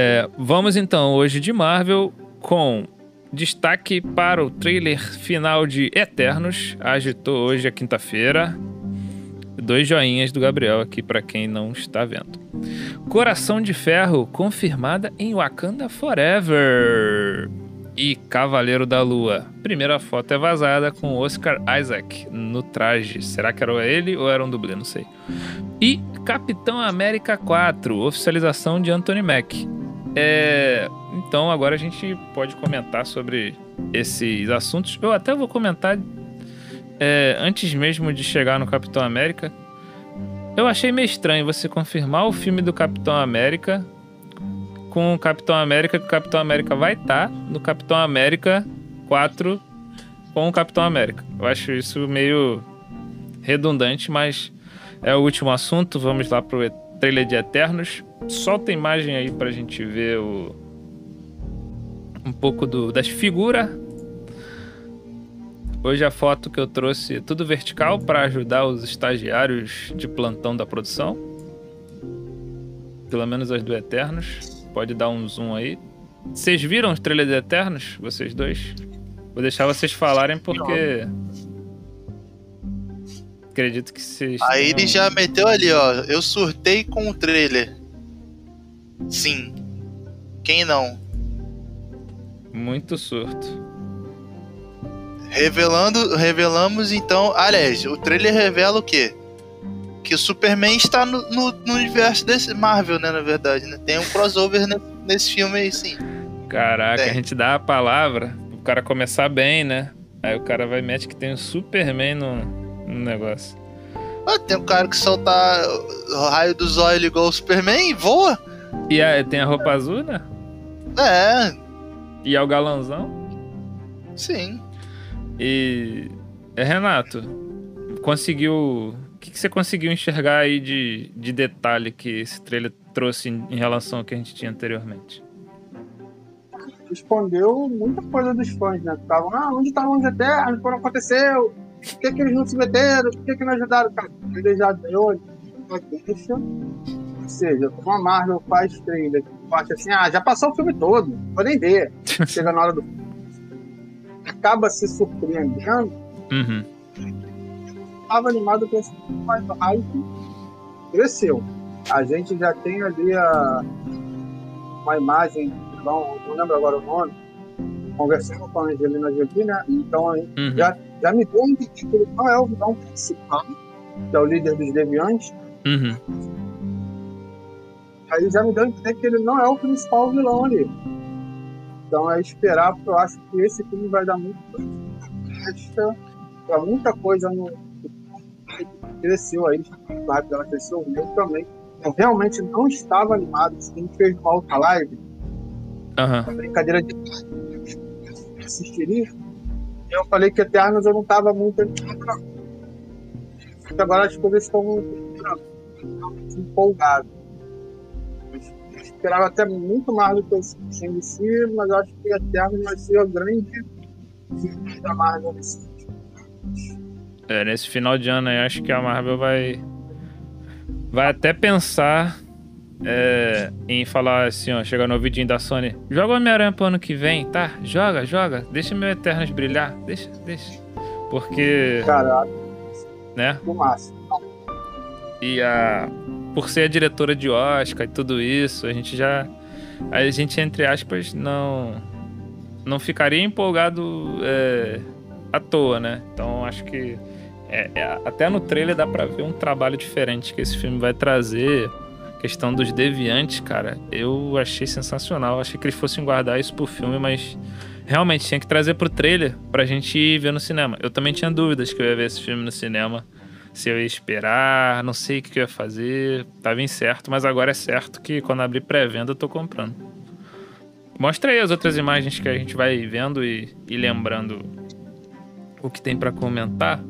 É, vamos então hoje de Marvel com destaque para o trailer final de Eternos. Agitou hoje a quinta-feira. Dois joinhas do Gabriel aqui para quem não está vendo. Coração de Ferro confirmada em Wakanda Forever. E Cavaleiro da Lua. Primeira foto é vazada com Oscar Isaac no traje. Será que era ele ou era um dublê? Não sei. E Capitão América 4, oficialização de Anthony Mack. É, então agora a gente pode comentar sobre esses assuntos. Eu até vou comentar é, antes mesmo de chegar no Capitão América. Eu achei meio estranho você confirmar o filme do Capitão América com o Capitão América, que o Capitão América vai estar tá no Capitão América 4 com o Capitão América. Eu acho isso meio redundante, mas é o último assunto. Vamos lá pro trailer de Eternos. Solta a imagem aí pra gente ver o um pouco do, das figuras. Hoje a foto que eu trouxe é tudo vertical para ajudar os estagiários de plantão da produção. Pelo menos as do Eternos. Pode dar um zoom aí. Vocês viram os trailers de Eternos? Vocês dois? Vou deixar vocês falarem porque. Acredito que vocês. Aí ele já meteu ali, ó. Eu surtei com o trailer. Sim. Quem não? Muito surto. Revelando, revelamos então. Aliás, o trailer revela o quê? que o Superman está no, no, no, universo desse Marvel, né? Na verdade, né? Tem um crossover nesse, nesse filme aí, sim. Caraca, tem. a gente dá a palavra o cara começar bem, né? Aí o cara vai mete que tem o um Superman no, no negócio. Ah, tem um cara que solta o raio do zóio igual o Superman e voa. E a, tem a roupa azul, né? É. E é o galãozão? Sim. E. É, Renato, conseguiu que, que você conseguiu enxergar aí de, de detalhe que esse trailer trouxe em, em relação ao que a gente tinha anteriormente? Respondeu muita coisa dos fãs, né? Estavam, ah, onde estavam os Eternos? Quando aconteceu? Por que, que eles não se meteram? Por que, que não ajudaram? Cara, ele já deu uma deixa. Ou seja, como a Marvel faz trailer, acha assim, ah, já passou o filme todo, vou nem ver. Chega na hora do. Acaba se surpreendendo. Uhum estava animado com esse mas o hype cresceu. A gente já tem ali a, uma imagem, não, não lembro agora o nome, conversando com a Angelina Jolie, né? Então uhum. já, já me deu entender que ele não é o vilão principal, que é o líder dos deviantes. Uhum. Aí já me deu a entender que ele não é o principal vilão ali. Então é esperar, porque eu acho que esse filme vai dar muito para muita coisa no, cresceu aí, hype dela cresceu, o meu também. Eu realmente não estava animado. A gente fez uma outra live, uhum. brincadeira de assistiria. Eu falei que Eternos eu não estava muito animado, não. Agora as coisas estão empolgado. Esperava até muito mais do que o CNC, mas acho que Eternos vai ser a grande da Marvel nesse é, nesse final de ano aí, acho que a Marvel vai. Vai até pensar é, em falar assim, ó, chegar no ouvidinho da Sony. Joga o Homem-Aranha pro ano que vem, tá? Joga, joga. Deixa meu Eternos brilhar. Deixa, deixa. Porque. Caralho. Né? No máximo. E a. Por ser a diretora de Oscar e tudo isso, a gente já. A gente, entre aspas, não. Não ficaria empolgado é, à toa, né? Então acho que é, é, até no trailer dá pra ver um trabalho diferente que esse filme vai trazer. questão dos deviantes, cara, eu achei sensacional. Achei que eles fossem guardar isso pro filme, mas realmente tinha que trazer pro trailer pra gente ir ver no cinema. Eu também tinha dúvidas que eu ia ver esse filme no cinema. Se eu ia esperar, não sei o que eu ia fazer. Tava incerto, mas agora é certo que quando abrir pré-venda eu tô comprando. Mostra aí as outras imagens que a gente vai vendo e, e lembrando o que tem para comentar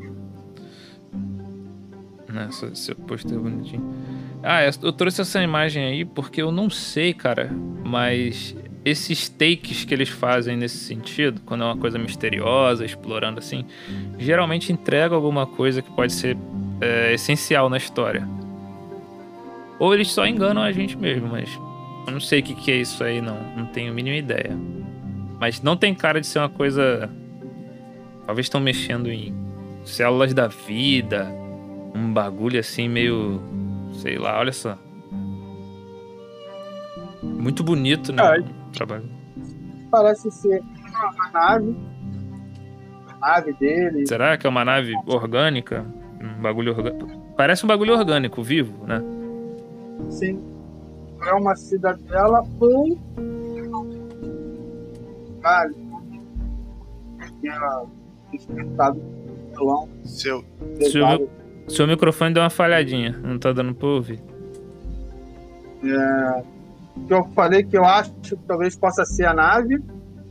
né? Seu pôster bonitinho. Ah, eu trouxe essa imagem aí porque eu não sei, cara, mas esses takes que eles fazem nesse sentido, quando é uma coisa misteriosa, explorando assim, geralmente entrega alguma coisa que pode ser é, essencial na história. Ou eles só enganam a gente mesmo, mas Eu não sei o que, que é isso aí, não. Não tenho a mínima ideia. Mas não tem cara de ser uma coisa. Talvez estão mexendo em células da vida. Um bagulho assim meio. Sei lá, olha só. Muito bonito, né? O trabalho. Parece ser uma nave. A nave dele. Será que é uma nave orgânica? Um bagulho orgânico. Parece um bagulho orgânico, vivo, né? Sim. É uma cidadela ou. Vale. Tinha despertado o. Seu. Seu, seu microfone deu uma falhadinha. Não tá dando pra ouvir. É, que eu falei que eu acho que talvez possa ser a nave,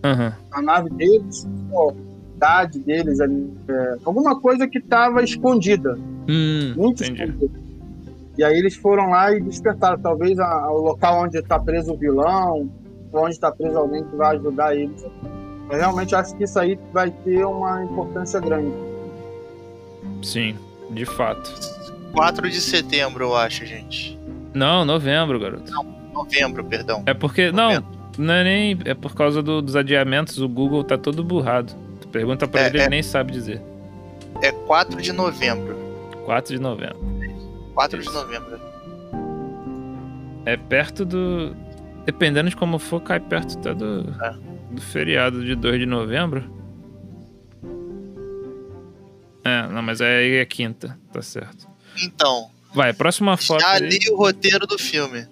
Aham. a nave deles, ou deles ali. é, alguma coisa que estava escondida. Hum, muito entendi. escondido. E aí eles foram lá e despertaram, talvez a- o local onde está preso o vilão, ou onde está preso alguém que vai ajudar eles. Eu realmente acho que isso aí vai ter uma importância grande. Sim, de fato. 4 de setembro, eu acho, gente. Não, novembro, garoto. Novembro, perdão. É porque. Não, não é nem. É por causa do- dos adiamentos, o Google tá todo burrado. Pergunta pra É, ele, é. ele nem sabe dizer. É 4 de novembro. 4 de novembro. 4 de novembro. É perto do. Dependendo de como for, cai perto até do, É. do feriado de 2 de novembro. É, não, mas aí é quinta, tá certo. Então, Vai, próxima foto. já aí. li o roteiro do filme.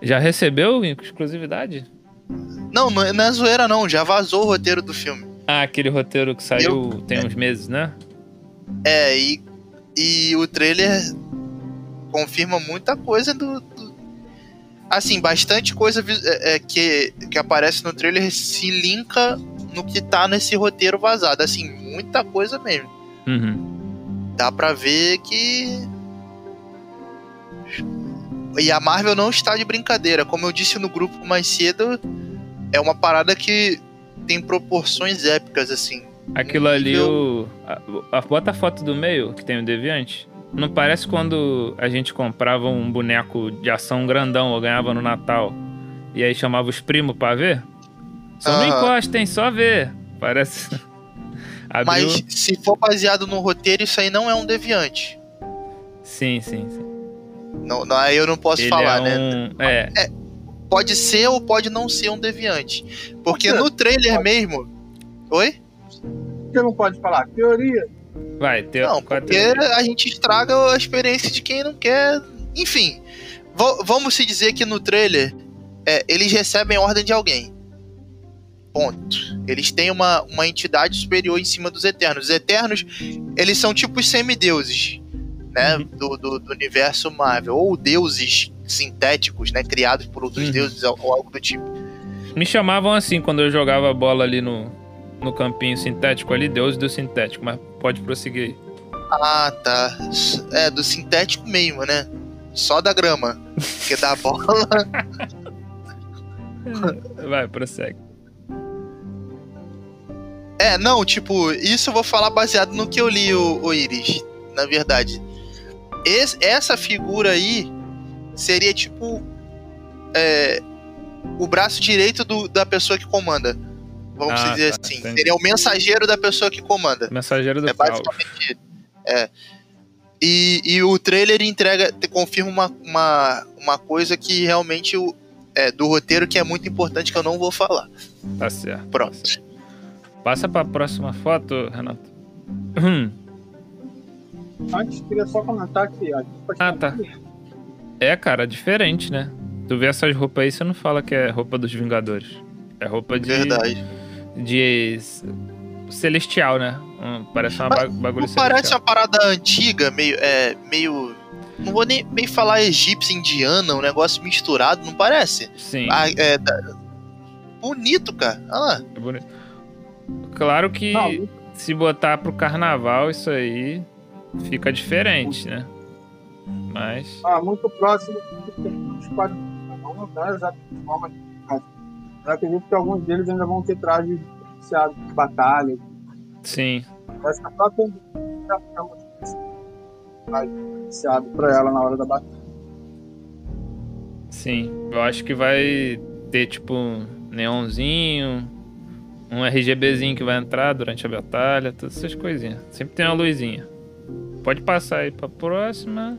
Já recebeu exclusividade? Não, não é não é zoeira, não. Já vazou o roteiro do filme. Ah, aquele roteiro que saiu tem uns meses, né? É, e, e o trailer confirma muita coisa do. do- assim, bastante coisa é, é, que, que aparece no trailer se linka no que tá nesse roteiro vazado. Assim, muita coisa mesmo. Uhum. Dá pra ver que. E a Marvel não está de brincadeira. Como eu disse no grupo mais cedo, é uma parada que tem proporções épicas, assim. Aquilo ali, o. A, a- bota a foto do meio, que tem o Deviante. Não parece quando a gente comprava um boneco de ação grandão ou ganhava no Natal e aí chamava os primos pra ver? Só não Aham. encostem, só ver. Parece. Abriu. Mas se for baseado no roteiro, isso aí não é um deviante. Sim, sim, sim. Não, não, aí eu não posso Ele falar, é né? um. É, Pode ser ou pode não ser um deviante. Porque no trailer mesmo. Oi? Que não pode falar? Teoria. vai, ter. Não, porque teoria? a gente estraga a experiência de quem não quer. Enfim, vamos se dizer que no trailer é, eles recebem ordem de alguém. Ponto. Eles têm uma, uma entidade superior em cima dos Eternos. Os Eternos, eles são tipo os semideuses, né? Uhum. Do, do, do universo Marvel. Ou deuses sintéticos, né? Criados por outros Uhum. deuses ou, algo do tipo. Me chamavam assim quando eu jogava bola ali no, no campinho sintético ali, Deus do sintético, mas pode prosseguir aí. Ah, tá. É, do sintético mesmo, né? Só da grama. Porque da bola. Vai, prossegue. É, não, tipo, isso eu vou falar baseado no que eu li, o, o Iris. Na verdade. Esse- essa figura aí seria tipo. é, o braço direito do- da pessoa que comanda. Vamos Ah, dizer tá, assim. entendi. Seria o mensageiro da pessoa que comanda. Mensageiro do É caos. basicamente ele. É. E, e o trailer entrega, te- confirma uma, uma, uma coisa que realmente o, é, do roteiro que é muito importante que eu não vou falar. Tá certo. Pronto. Passa pra próxima foto, Renato. Hum. Antes, queria só comentar que a Ah, tá. É, cara, diferente, né? Tu vê essas roupas aí, você não fala que é roupa dos Vingadores. É roupa de. Verdade. De. Celestial, né? Hum, parece uma ba- bagulho Não parece celestial. uma parada antiga, meio. É, meio. Não vou nem, nem falar egípcia indiana, um negócio misturado, não parece? Sim, Ah, é, da- bonito, cara. Olha lá. é bonito. Claro que Não, se botar pro carnaval, isso aí fica diferente, né? Mas. ah, muito próximo dos quadrinhos. Não, é exatamente eu acredito que alguns deles ainda vão ter trajes diferenciados de batalha. Sim. Essa própria é traje diferenciado pra ela na hora da batalha. Sim, eu acho que vai ter tipo um neonzinho, um RGBzinho que vai entrar durante a batalha, todas essas coisinhas. Sempre tem uma luzinha. Pode passar aí pra próxima.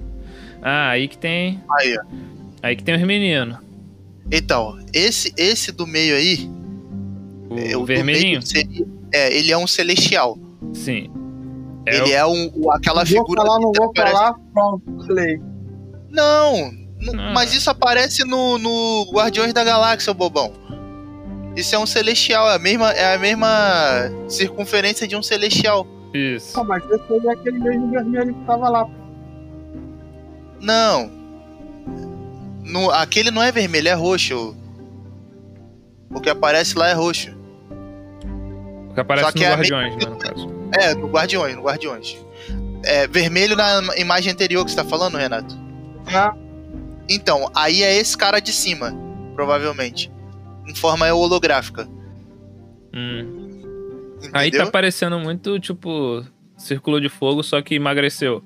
Ah, aí que tem. Aí, ó. Aí que tem os meninos. Então, esse, esse do meio aí. O, é, do vermelhinho? seria- é, ele é um celestial. Sim. É ele o- é um, o- aquela figura. falar, não vou aparece- falar, pronto, falei. Não, não, Não. mas isso aparece no, no Guardiões da Galáxia, bobão. Isso é um celestial, é a mesma, é a mesma circunferência de um celestial. Isso. Não, mas esse aí é aquele mesmo vermelho que tava lá. Não. No, aquele não é vermelho, é roxo. O que aparece lá é roxo. O que aparece Só que no é Guardiões, né, no caso. É, no Guardiões, no Guardiões. É vermelho na imagem anterior que você tá falando, Renato? Ah, Então, aí é esse cara de cima, provavelmente. Em forma holográfica. Hum. Entendeu? Aí tá parecendo muito, tipo, Círculo de Fogo, só que emagreceu.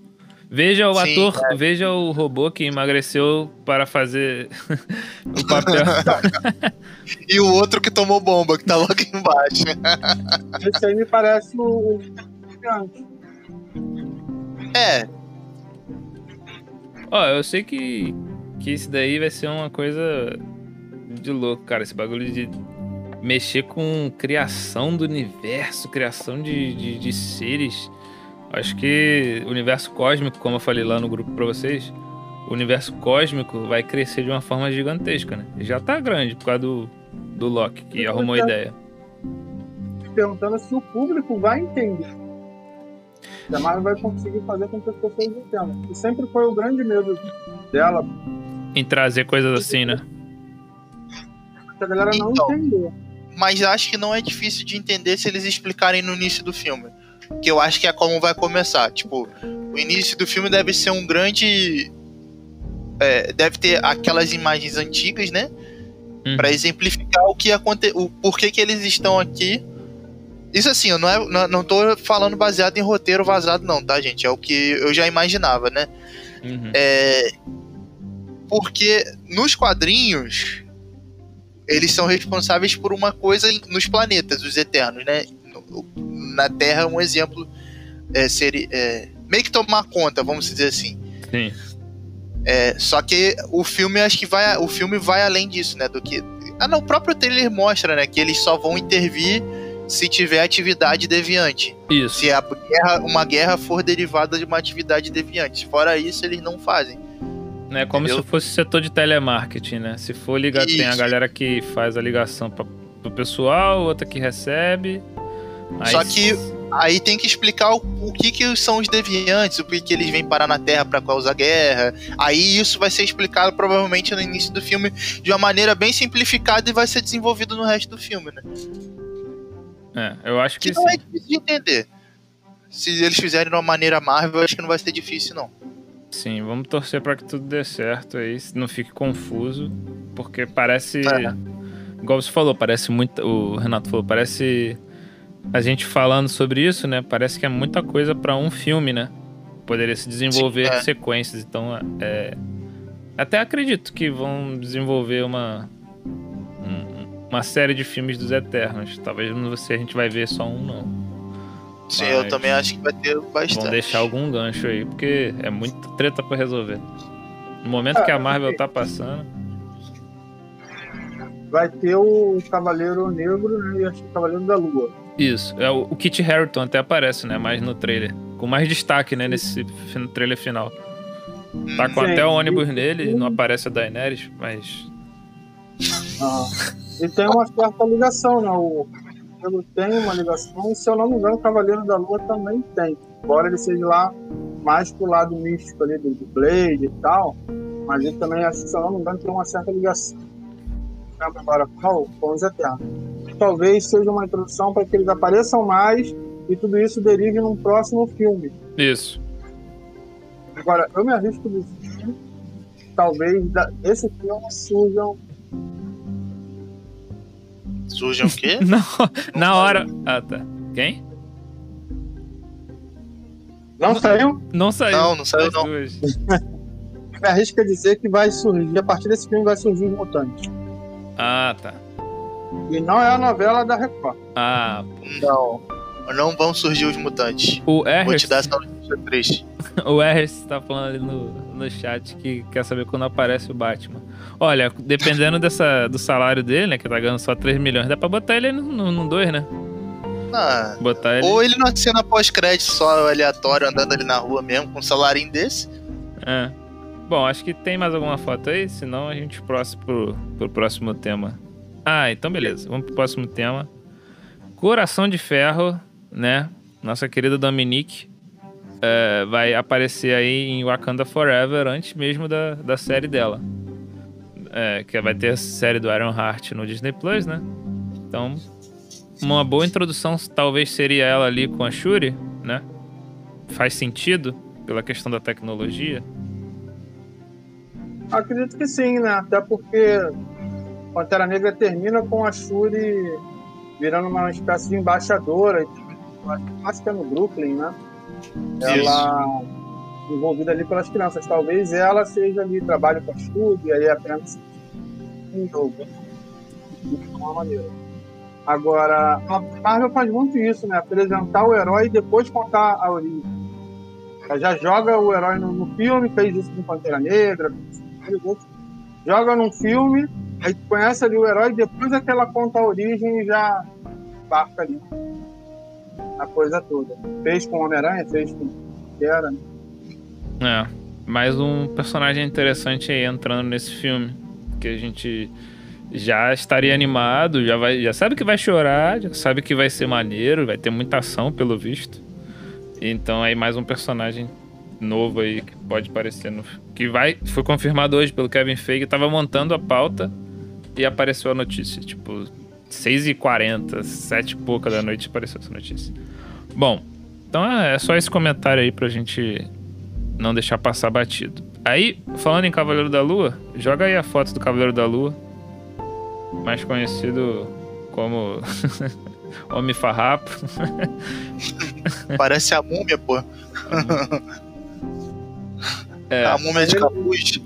Veja o Sim, ator, veja o robô que emagreceu para fazer o papel. E o outro que tomou bomba, que tá logo embaixo. esse aí me parece o. É, Ó, eu sei que, que isso daí vai ser uma coisa de louco, cara. Esse bagulho de mexer com criação do universo, criação de, de, de seres. Acho que o universo cósmico, como eu falei lá no grupo pra vocês, o universo cósmico vai crescer de uma forma gigantesca, né? Já tá grande por causa do, do Loki, que arrumou a ideia. Perguntando se o público vai entender. A Marvel vai conseguir fazer com que as pessoas entendam. E sempre foi o grande medo dela, Em trazer coisas assim, né? que a galera não Então. entendeu. mas acho que não é difícil de entender se eles explicarem no início do filme. Que eu acho que é como vai começar. Tipo, o início do filme deve ser um grande. é, deve ter aquelas imagens antigas, né? Uhum. Pra exemplificar o que aconteceu. O porquê que eles estão aqui. Isso assim, eu não, é, não, não tô falando baseado em roteiro vazado, não, tá, gente? É o que eu já imaginava, né? Uhum. É, porque nos quadrinhos eles são responsáveis por uma coisa nos planetas, os Eternos, né? Na Terra, um exemplo é, seria é, meio que tomar conta, vamos dizer assim. Sim. É, só que o filme acho que vai, o filme vai além disso, né? Do que ah, não, o próprio trailer mostra, né? Que eles só vão intervir se tiver atividade deviante. Isso. Se a guerra, uma guerra for derivada de uma atividade deviante. Fora isso, eles não fazem. É como Entendeu? se fosse setor de telemarketing, né? Se for ligar, tem a galera que faz a ligação pra, pro pessoal, outra que recebe. Só que- Aí tem que explicar o, o que, que são os deviantes, o que, que eles vêm parar na Terra pra causar guerra. Aí isso vai ser explicado provavelmente no início do filme de uma maneira bem simplificada e vai ser desenvolvido no resto do filme, né? É, eu acho que Que não é sim. difícil de entender. Se eles fizerem de uma maneira Marvel, eu acho que não vai ser difícil, não. Sim, vamos torcer pra que tudo dê certo aí, não fique confuso, porque parece. É. Igual você falou, parece muito. O Renato falou, parece. A gente falando sobre isso, né? Parece que é muita coisa pra um filme, né? Poderia se desenvolver Sim, é. sequências. Então, é. Até acredito que vão desenvolver uma. um- Uma série de filmes dos Eternos. Talvez não sei a gente vai ver só um, não. Sim, Mas eu também acho que vai ter bastante. Vão deixar algum gancho aí, porque é muita treta pra resolver. No momento que a Marvel tá passando. Vai ter o Cavaleiro Negro né, e acho que o Cavaleiro da Lua. Isso. É, o, Kit Harington até aparece, né? Mais no trailer. Com mais destaque, né? Nesse trailer final. Tá com Sim. até o ônibus nele, não aparece a Daenerys, mas. Ah. E tem uma certa ligação, né? O Negro tem uma ligação, e se eu não me engano, o Cavaleiro da Lua também tem. Embora ele seja lá mais pro lado místico ali do, do Blade e tal, mas ele também, se eu não me engano, tem uma certa ligação. Não lembro Agora, qual? Com os Eternos. Talvez seja uma introdução para que eles apareçam mais e tudo isso derive num próximo filme. Isso. Agora, eu me arrisco a dizer que talvez da, esse filme surjam Surge o quê? Não, na hora. Ah, tá. Quem? Não saiu? Não saiu. Não, não saiu não. me arrisca a dizer que vai surgir, a partir desse filme vai surgir os mutantes. Ah, tá. E não é a novela da Record. Ah, Não. Não vão surgir os mutantes. o Vou te dar essa notícia triste. o Errest tá falando ali no, no chat que quer saber quando aparece o Batman. Olha, dependendo dessa, do salário dele, né, que tá ganhando só 3 milhões, dá pra botar ele no, no 2, né? Ah, Botar ele... ou ele não cena pós-crédito só aleatório andando ali na rua mesmo, com um salarinho desse. É. Bom, acho que tem mais alguma foto aí, senão a gente próximo pro, pro próximo tema. Ah, então beleza. Vamos pro próximo tema. Coração de Ferro, né? Nossa querida Dominique é, vai aparecer aí em Wakanda Forever antes mesmo da, da série dela. É, que vai ter a série do Iron Heart no Disney Plus, né? Então, uma boa introdução talvez seria ela ali com a Shuri, né? Faz sentido pela questão da tecnologia. Acredito que sim, né? Até porque Pantera Negra termina com a Shuri virando uma espécie de embaixadora. Acho- que é no Brooklyn, né? Ela envolvida ali pelas crianças. Talvez ela seja ali, trabalhe com a Shuri, e aí apenas um jogo. De uma maneira. Agora, a Marvel faz muito isso, né? Apresentar o herói e depois contar a origem. Ela já joga o herói no, no filme, fez isso com Pantera Negra, isso joga num filme, aí tu conhece ali o herói, depois é que ela conta a origem e já embarca ali a coisa toda. Fez com Homem-Aranha, fez com era, né? É, mais um personagem interessante aí entrando nesse filme. Que a gente já estaria animado, já, vai, já sabe que vai chorar, já sabe que vai ser maneiro, vai ter muita ação pelo visto. Então aí mais um personagem novo aí que pode aparecer no que vai foi confirmado hoje pelo Kevin Feige, tava montando a pauta e apareceu a notícia, tipo 6h40, 7 e pouca da noite apareceu essa notícia. Bom, então é é só esse comentário aí pra gente não deixar passar batido. Aí, falando em Cavaleiro da Lua, joga aí a foto do Cavaleiro da Lua, mais conhecido como Homem Farrapo. Parece a múmia, pô. É, A múmia de capuz.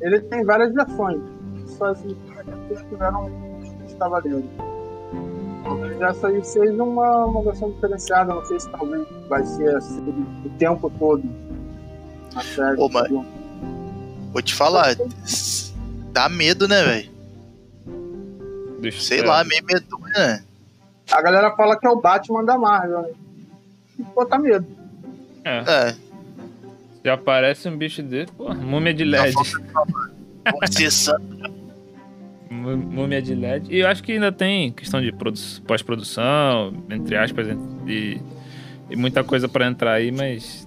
Ele tem várias versões. Só assim, eles tiveram os cavaleiros. Talvez essa aí seja uma, uma versão diferenciada, não sei se talvez vai ser assim o tempo todo. Na série. Ô, mas- Vou te falar. Dá medo, né, velho? Sei é, lá, meio medonho, né? A galera fala que é o Batman da Marvel, né? E botar medo. é, É. já aparece um bicho dele, pô, múmia de LED. Vamos ser santo. Mú- Múmia de LED. E eu acho que ainda tem questão de produ- pós-produção, entre aspas, e, e muita coisa pra entrar aí, mas.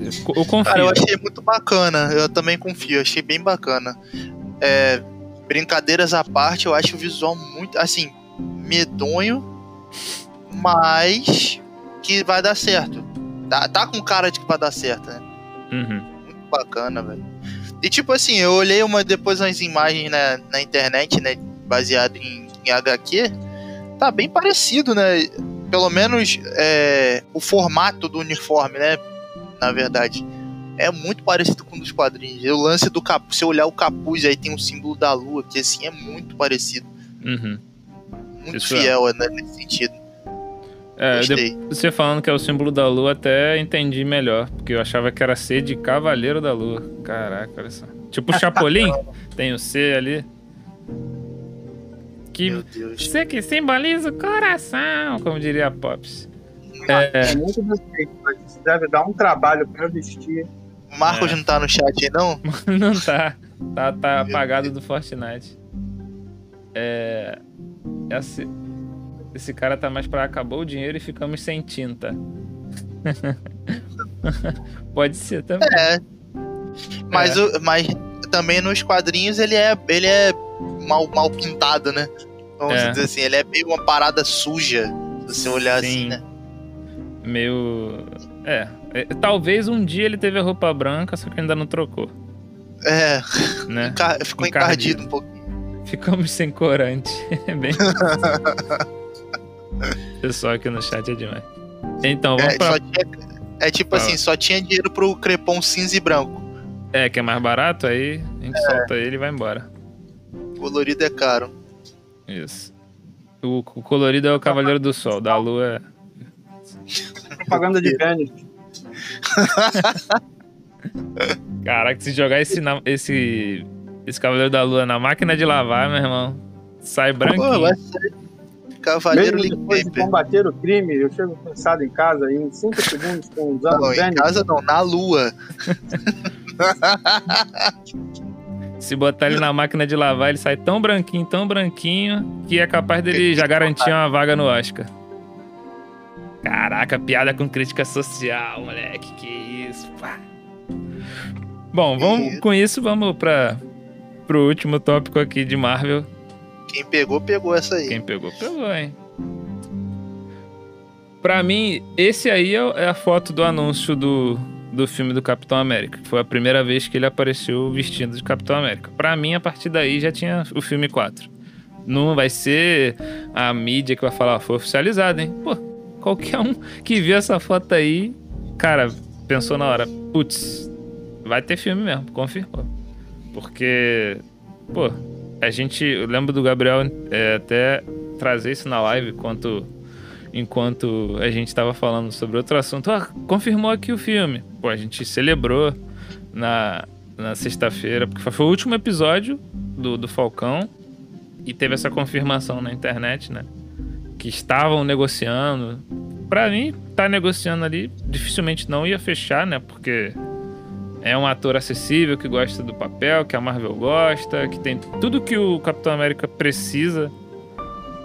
Eu, eu confio. Cara, eu achei muito bacana. Eu também confio, achei bem bacana. É, brincadeiras à parte, eu acho o visual muito, assim, medonho, mas que vai dar certo. Tá, tá com cara de que vai dar certo, né? Uhum. Muito bacana, velho. E tipo assim, eu olhei uma, depois umas imagens na, na internet, né? Baseado em, em HQ. Tá bem parecido, né? Pelo menos é, o formato do uniforme, né? Na verdade. É muito parecido com o dos quadrinhos. O lance do capuz, se eu olhar o capuz, aí tem o símbolo da lua, que assim é muito parecido. Uhum. Muito Isso é. fiel né, nesse sentido. É, Gostei. você falando que é o símbolo da lua, até entendi melhor. Porque eu achava que era C de Cavaleiro da Lua. Caraca, olha só. Tipo o Chapolin, tem o C ali. Que Meu Deus. C que simboliza o coração, como diria a Pops. É, É muito defeito, mas isso deve dar um trabalho pra vestir. O Marcos É. não tá no chat aí, não? não tá. Tá, tá apagado do Fortnite. É. Esse, esse cara tá mais pra acabou o dinheiro e ficamos sem tinta. Pode ser também. É. Mas, o- mas também nos quadrinhos ele é, ele é mal, mal pintado, né? Vamos É. dizer assim, ele é meio uma parada suja, se você olhar assim, Sim. né? Meio. É, é, Talvez um dia ele teve a roupa branca, só que ainda não trocou. É, Né? encar- ficou Encardido. encardido um pouquinho. Ficamos sem corante. É bem. Pessoal aqui no chat é demais. Então, vamos É, pra. tinha- é tipo Fala. assim, só tinha dinheiro pro crepom cinza e branco. É, que é mais barato, aí a gente solta ele e vai embora. Colorido é caro. Isso. O, o colorido é o Cavaleiro do Sol, da Lua é. Propaganda de pênis. Caraca, se jogar esse, na- esse, esse Cavaleiro da Lua na máquina de lavar, meu irmão, sai Pô, branquinho. vai ser Cavaleiro Mesmo depois de combater o crime, eu chego cansado em casa e em 5 segundos com usando Não, em casa não, na lua. Se botar ele na máquina de lavar, ele sai tão branquinho, tão branquinho, que é capaz dele já garantir uma vaga no Oscar. Caraca, piada com crítica social, moleque, que isso, pá. Bom, vamos com isso, vamos para pro último tópico aqui de Marvel. Quem pegou, pegou essa aí. Quem pegou, pegou, hein? Pra mim, esse aí é é a foto do anúncio do, do filme do Capitão América. Foi a primeira vez que ele apareceu vestido de Capitão América. Pra mim, a partir daí já tinha o filme 4. Não vai ser a mídia que vai falar, foi oficializado, hein? Pô, qualquer um que viu essa foto aí, cara, pensou na hora, putz, vai ter filme mesmo, confirmou. Porque, pô, a gente, eu lembro do Gabriel é, até trazer isso na live enquanto, enquanto a gente estava falando sobre outro assunto. Ah, confirmou aqui o filme. Pô, a gente celebrou na, na sexta-feira, porque foi o último episódio do, do Falcão e teve essa confirmação na internet, né? Que estavam negociando. Pra mim, tá negociando ali, dificilmente não ia fechar, né? Porque é um ator acessível que gosta do papel, que a Marvel gosta, que tem tudo que o Capitão América precisa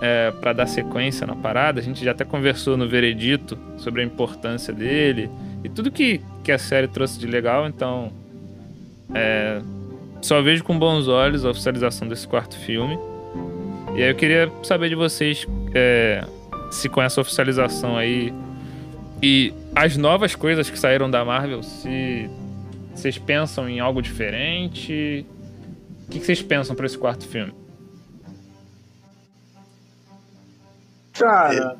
é, para dar sequência na parada. A gente já até conversou no Veredito sobre a importância dele e tudo que, que a série trouxe de legal. Então, é, só vejo com bons olhos a oficialização desse quarto filme. E aí eu queria saber de vocês é, se com essa oficialização aí e as novas coisas que saíram da Marvel, se vocês pensam em algo diferente? O que vocês pensam para esse quarto filme? Cara,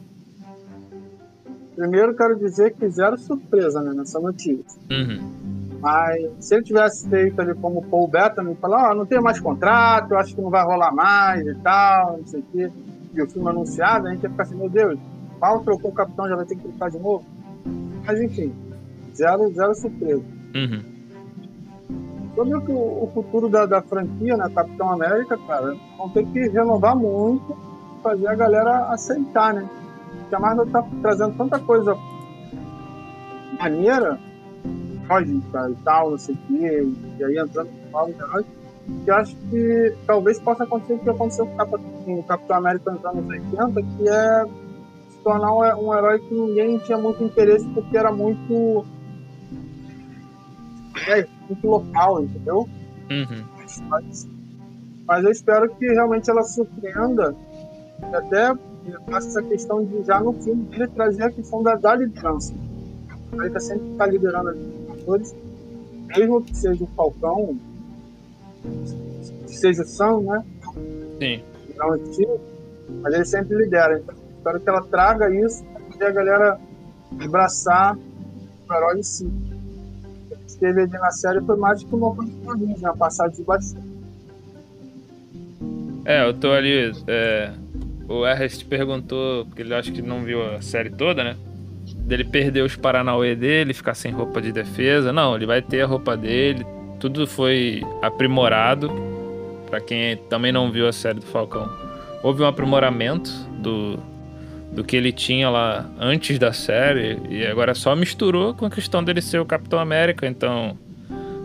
primeiro quero dizer que zero surpresa né, nessa notícia. Uhum. Mas se ele tivesse feito ali como o Paul Bettany, falar, ó, não tem mais contrato, eu acho que não vai rolar mais e tal, não sei o quê, e o filme anunciado, a gente ia ficar assim, meu Deus, mal trocou o capitão, já vai ter que trocar de novo. Mas enfim, zero, zero surpresa. Uhum. Sobre o, o futuro da, da franquia, né, Capitão América, cara, vão ter que renovar muito, fazer a galera aceitar, né? Porque a Marvel tá trazendo tanta coisa maneira, lógica e tal, não sei o quê, e aí entrando com novos heróis, que eu acho que talvez possa acontecer o que aconteceu com o Cap- com o Capitão América nos anos 80, que é se tornar um, um herói que ninguém tinha muito interesse porque era muito é, muito local, entendeu? Uhum. Mas, mas eu espero que realmente ela surpreenda e até faça essa questão de já no filme dele trazer a questão da, da liderança. A América sempre está liderando os atores, mesmo que seja o Falcão, que seja o Sam, né? Sim. Não antigo, mas ele sempre lidera. Então, espero que ela traga isso para a galera abraçar o herói em si. Teve ali na série foi mais que uma coisa de origem, uma passagem de bastante. É, eu tô ali. é, o Ernest perguntou, porque ele acha que não viu a série toda, né? Dele perder os Paranauê dele, ficar sem roupa de defesa. Não, ele vai ter a roupa dele. Tudo foi aprimorado. Pra quem também não viu a série do Falcão, houve um aprimoramento do, do que ele tinha lá antes da série. E agora só misturou com a questão dele ser o Capitão América. Então,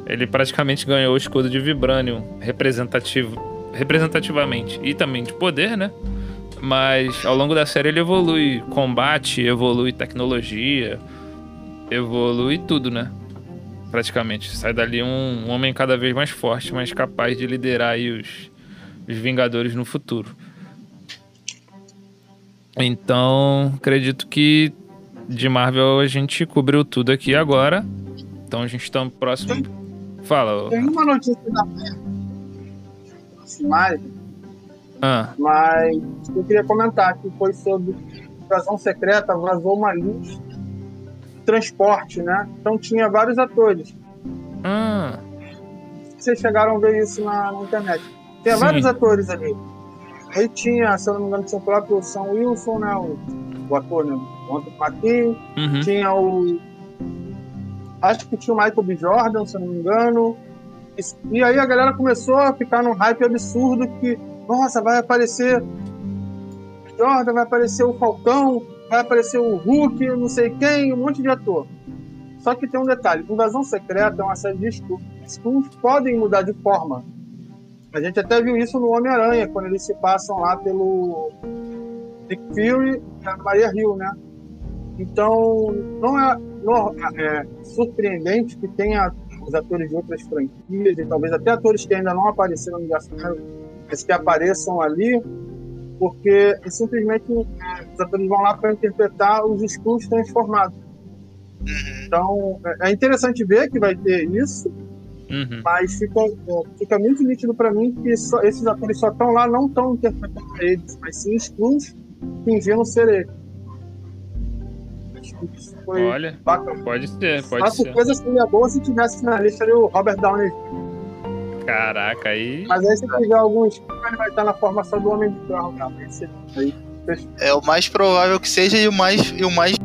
ele praticamente ganhou o escudo de Vibranium representativo representativamente e também de poder, né? Mas ao longo da série ele evolui combate, evolui tecnologia, evolui tudo, né? Praticamente. Sai dali um, um homem cada vez mais forte, mais capaz de liderar aí os, os Vingadores no futuro. Então, acredito que de Marvel a gente cobriu tudo aqui agora. Então a gente tá próximo. Fala. ô. Tem uma notícia da mais, Ah, mas eu queria comentar que foi sobre invasão secreta, vazou uma de transporte, né? Então tinha vários atores. ah, vocês chegaram a ver isso na, na internet. Tinha Sim. vários atores ali. Aí tinha, se eu não me engano, tinha o próprio Sam Wilson, né? O, o ator, né? O Anthony Mackie. Uhum. Tinha o. Acho que tinha o Michael B. Jordan, se eu não me engano. E, e aí a galera começou a ficar num hype absurdo que, nossa, vai aparecer o Jordan, vai aparecer o Falcão, vai aparecer o Hulk, não sei quem, um monte de ator. Só que tem um detalhe: Invasão Secreta é uma série de estudos. Estudos podem mudar de forma. A gente até viu isso no Homem-Aranha, quando eles se passam lá pelo Nick Fury e a Maria Hill, né? Então, não é, não é surpreendente que tenha os atores de outras franquias e talvez até atores que ainda não apareceram no Gaspar, mas que apareçam ali, porque é simplesmente é, os atores vão lá para interpretar os escudos transformados. Então, é é interessante ver que vai ter isso, Uhum. mas fica, fica muito nítido para mim que só- esses atores só estão lá, não estão interpretando eles, mas sim excluos fingindo ser eles. Olha, bacana. pode ser, pode A ser. surpresa seria boa se tivesse na lista ali o Robert Downey. Caraca, aí. Mas aí se tiver alguns, ele vai estar na formação do Homem de Ferro, cara. Esse aí, É o mais provável que seja e o mais, e o mais